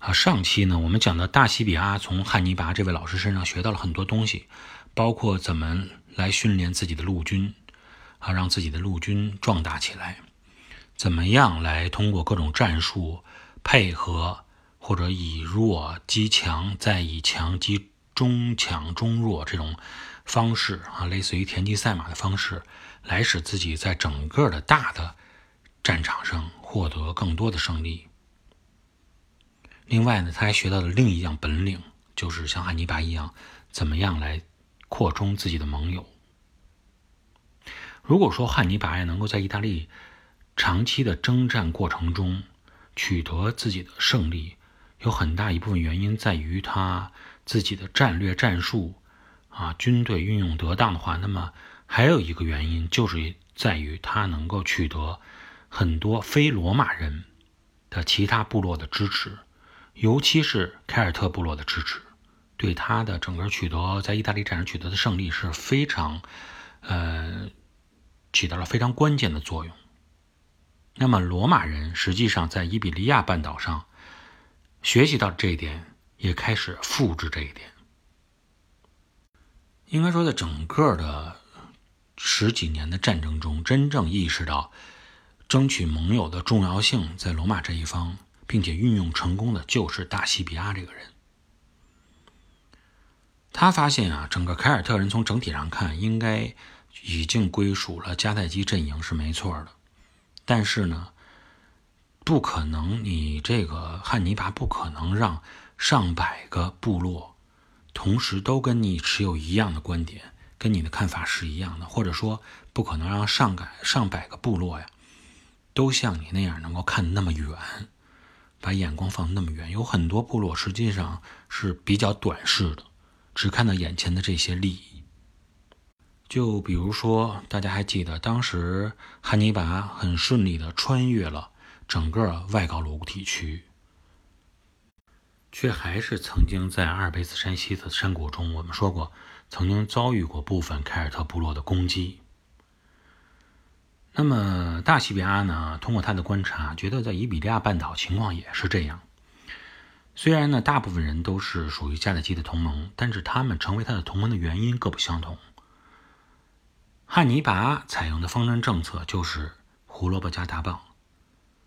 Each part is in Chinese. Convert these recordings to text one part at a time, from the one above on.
啊，上期呢，我们讲的大西比阿从汉尼拔这位老师身上学到了很多东西，包括怎么来训练自己的陆军，啊，让自己的陆军壮大起来，怎么样来通过各种战术配合，或者以弱击强，再以强击中强中弱这种方式啊，类似于田忌赛马的方式，来使自己在整个的大的战场上获得更多的胜利。另外呢，他还学到了另一样本领，就是像汉尼拔一样，怎么样来扩充自己的盟友。如果说汉尼拔能够在意大利长期的征战过程中取得自己的胜利，有很大一部分原因在于他自己的战略战术啊，军队运用得当的话，那么还有一个原因就是在于他能够取得很多非罗马人的其他部落的支持。尤其是凯尔特部落的支持，对他的整个取得在意大利战争取得的胜利是非常，呃，起到了非常关键的作用。那么罗马人实际上在伊比利亚半岛上学习到这一点，也开始复制这一点。应该说，在整个的十几年的战争中，真正意识到争取盟友的重要性，在罗马这一方。并且运用成功的就是大西比阿这个人。他发现啊，整个凯尔特人从整体上看，应该已经归属了迦太基阵营是没错的。但是呢，不可能，你这个汉尼拔不可能让上百个部落同时都跟你持有一样的观点，跟你的看法是一样的，或者说不可能让上百上百个部落呀，都像你那样能够看那么远。把眼光放那么远，有很多部落实际上是比较短视的，只看到眼前的这些利益。就比如说，大家还记得当时汉尼拔很顺利的穿越了整个外高卢地区，却还是曾经在阿尔卑斯山西的山谷中，我们说过，曾经遭遇过部分凯尔特部落的攻击。那么大西比阿呢？通过他的观察，觉得在伊比利亚半岛情况也是这样。虽然呢，大部分人都是属于迦太基的同盟，但是他们成为他的同盟的原因各不相同。汉尼拔采用的方针政策就是胡萝卜加大棒。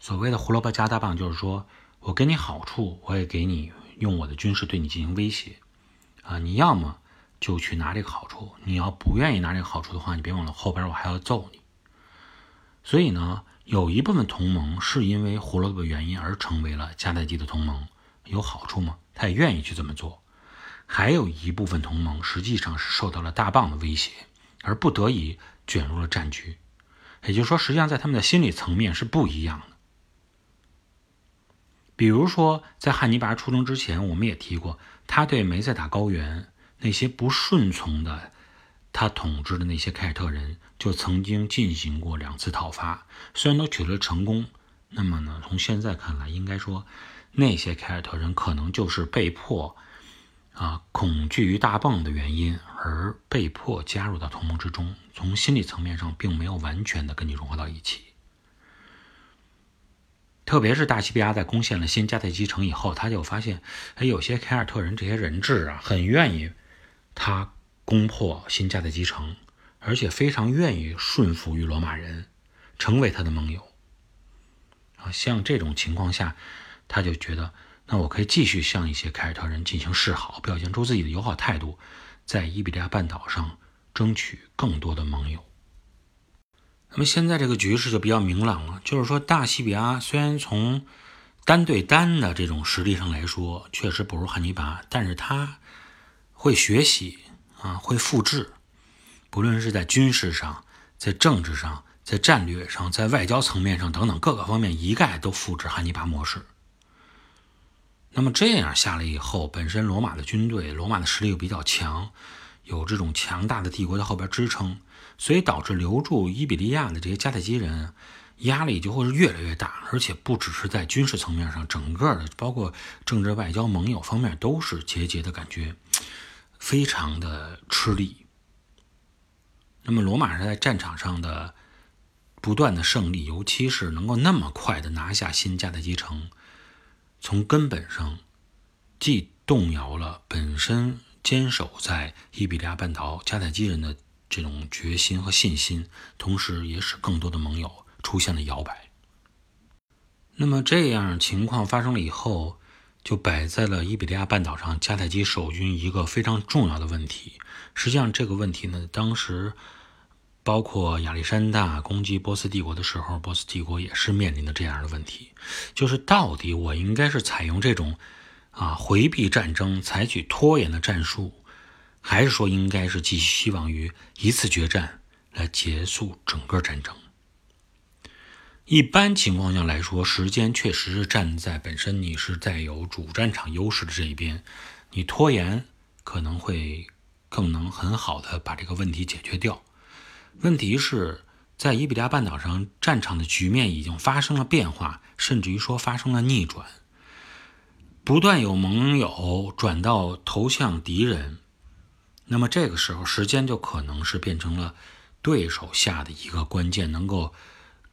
所谓的胡萝卜加大棒，就是说我给你好处，我也给你用我的军事对你进行威胁。啊，你要么就去拿这个好处，你要不愿意拿这个好处的话，你别忘了后边我还要揍你。所以呢，有一部分同盟是因为胡萝卜原因而成为了迦太基的同盟，有好处吗？他也愿意去这么做。还有一部分同盟实际上是受到了大棒的威胁，而不得已卷入了战局。也就是说，实际上在他们的心理层面是不一样的。比如说，在汉尼拔出征之前，我们也提过，他对梅塞塔高原那些不顺从的。他统治的那些凯尔特人就曾经进行过两次讨伐，虽然都取得了成功。那么呢，从现在看来，应该说那些凯尔特人可能就是被迫啊，恐惧于大棒的原因而被迫加入到同盟之中。从心理层面上，并没有完全的跟你融合到一起。特别是大西庇阿在攻陷了新迦太基城以后，他就发现，哎，有些凯尔特人这些人质啊，很愿意他。攻破新加的基城，而且非常愿意顺服于罗马人，成为他的盟友。啊，像这种情况下，他就觉得，那我可以继续向一些凯尔特人进行示好，表现出自己的友好态度，在伊比利亚半岛上争取更多的盟友。那么现在这个局势就比较明朗了，就是说，大西比阿虽然从单对单的这种实力上来说，确实不如汉尼拔，但是他会学习。啊，会复制，不论是在军事上、在政治上、在战略上、在外交层面上等等各个方面，一概都复制汉尼拔模式。那么这样下来以后，本身罗马的军队、罗马的实力又比较强，有这种强大的帝国在后边支撑，所以导致留住伊比利亚的这些迦太基人压力就会是越来越大，而且不只是在军事层面上，整个的包括政治、外交、盟友方面都是节节的感觉。非常的吃力。那么，罗马人在战场上的不断的胜利，尤其是能够那么快的拿下新迦太基城，从根本上既动摇了本身坚守在伊比利亚半岛迦太基人的这种决心和信心，同时也使更多的盟友出现了摇摆。那么这样情况发生了以后，就摆在了伊比利亚半岛上迦太基守军一个非常重要的问题。实际上，这个问题呢，当时包括亚历山大攻击波斯帝国的时候，波斯帝国也是面临的这样的问题，就是到底我应该是采用这种啊回避战争、采取拖延的战术，还是说应该是寄希望于一次决战来结束整个战争？一般情况下来说，时间确实是站在本身你是在有主战场优势的这一边，你拖延可能会更能很好的把这个问题解决掉。问题是在伊比利亚半岛上，战场的局面已经发生了变化，甚至于说发生了逆转，不断有盟友转到投向敌人，那么这个时候时间就可能是变成了对手下的一个关键，能够。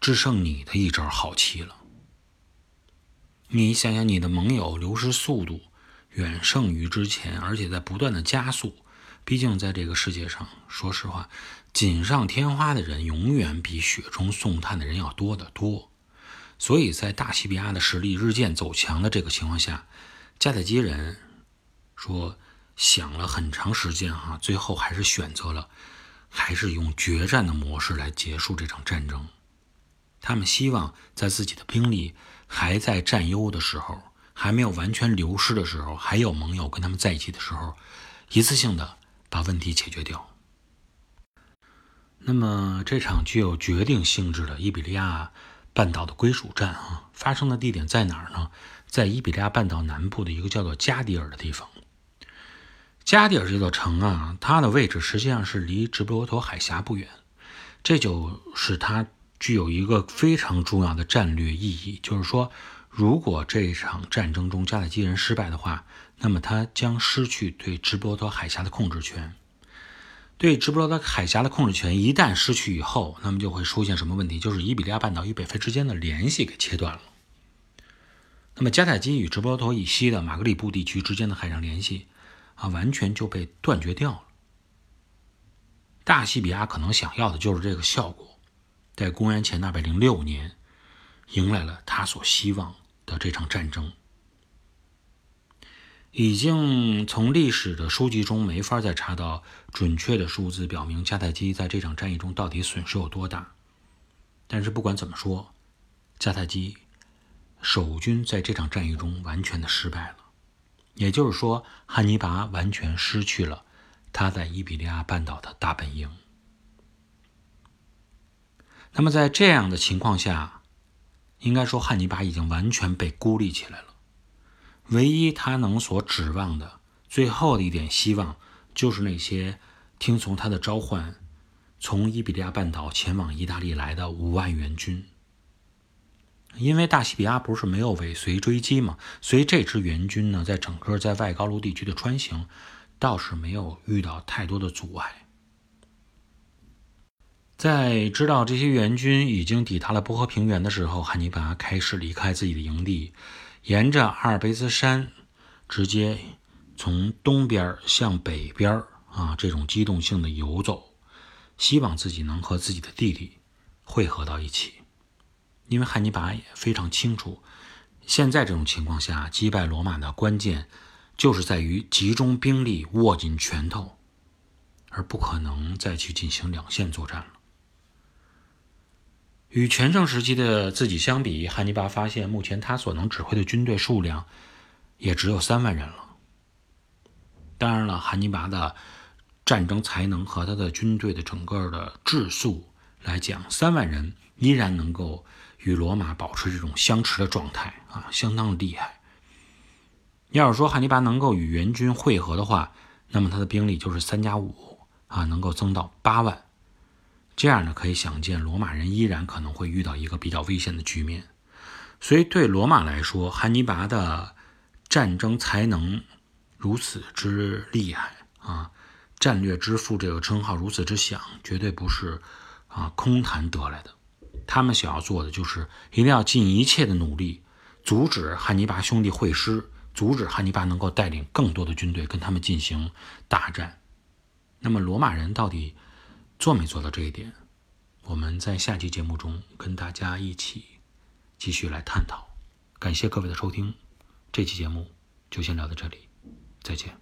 只剩你的一招好棋了。你想想，你的盟友流失速度远胜于之前，而且在不断的加速。毕竟在这个世界上，说实话，锦上添花的人永远比雪中送炭的人要多得多。所以在大西比亚的实力日渐走强的这个情况下，迦太基人说想了很长时间哈，最后还是选择了，还是用决战的模式来结束这场战争。他们希望在自己的兵力还在占优的时候，还没有完全流失的时候，还有盟友跟他们在一起的时候，一次性的把问题解决掉。那么这场具有决定性质的伊比利亚半岛的归属战啊，发生的地点在哪儿呢？在伊比利亚半岛南部的一个叫做加迪尔的地方。加迪尔这座城啊，它的位置实际上是离直布罗陀海峡不远，这就是它。具有一个非常重要的战略意义，就是说，如果这场战争中迦太基人失败的话，那么他将失去对直布罗陀海峡的控制权。对直布罗陀海峡的控制权一旦失去以后，那么就会出现什么问题？就是伊比利亚半岛与北非之间的联系给切断了。那么迦太基与直布罗陀以西的马格里布地区之间的海上联系啊，完全就被断绝掉了。大西比亚可能想要的就是这个效果。在公元前二百零六年，迎来了他所希望的这场战争。已经从历史的书籍中没法再查到准确的数字，表明迦太基在这场战役中到底损失有多大。但是不管怎么说，迦太基守军在这场战役中完全的失败了，也就是说，汉尼拔完全失去了他在伊比利亚半岛的大本营。那么在这样的情况下，应该说汉尼拔已经完全被孤立起来了。唯一他能所指望的最后的一点希望，就是那些听从他的召唤，从伊比利亚半岛前往意大利来的五万援军。因为大西比亚不是没有尾随追击嘛，所以这支援军呢，在整个在外高卢地区的穿行，倒是没有遇到太多的阻碍。在知道这些援军已经抵达了波河平原的时候，汉尼拔开始离开自己的营地，沿着阿尔卑斯山，直接从东边向北边啊，这种机动性的游走，希望自己能和自己的弟弟汇合到一起。因为汉尼拔也非常清楚，现在这种情况下击败罗马的关键，就是在于集中兵力，握紧拳头，而不可能再去进行两线作战了。与全盛时期的自己相比，汉尼拔发现，目前他所能指挥的军队数量也只有三万人了。当然了，汉尼拔的战争才能和他的军队的整个的质素来讲，三万人依然能够与罗马保持这种相持的状态啊，相当的厉害。要是说汉尼拔能够与援军会合的话，那么他的兵力就是三加五啊，能够增到八万。这样呢，可以想见，罗马人依然可能会遇到一个比较危险的局面。所以，对罗马来说，汉尼拔的战争才能如此之厉害啊，战略之父这个称号如此之响，绝对不是啊空谈得来的。他们想要做的，就是一定要尽一切的努力，阻止汉尼拔兄弟会师，阻止汉尼拔能够带领更多的军队跟他们进行大战。那么罗马人到底做没做到这一点？我们在下期节目中跟大家一起继续来探讨。感谢各位的收听，这期节目就先聊到这里，再见。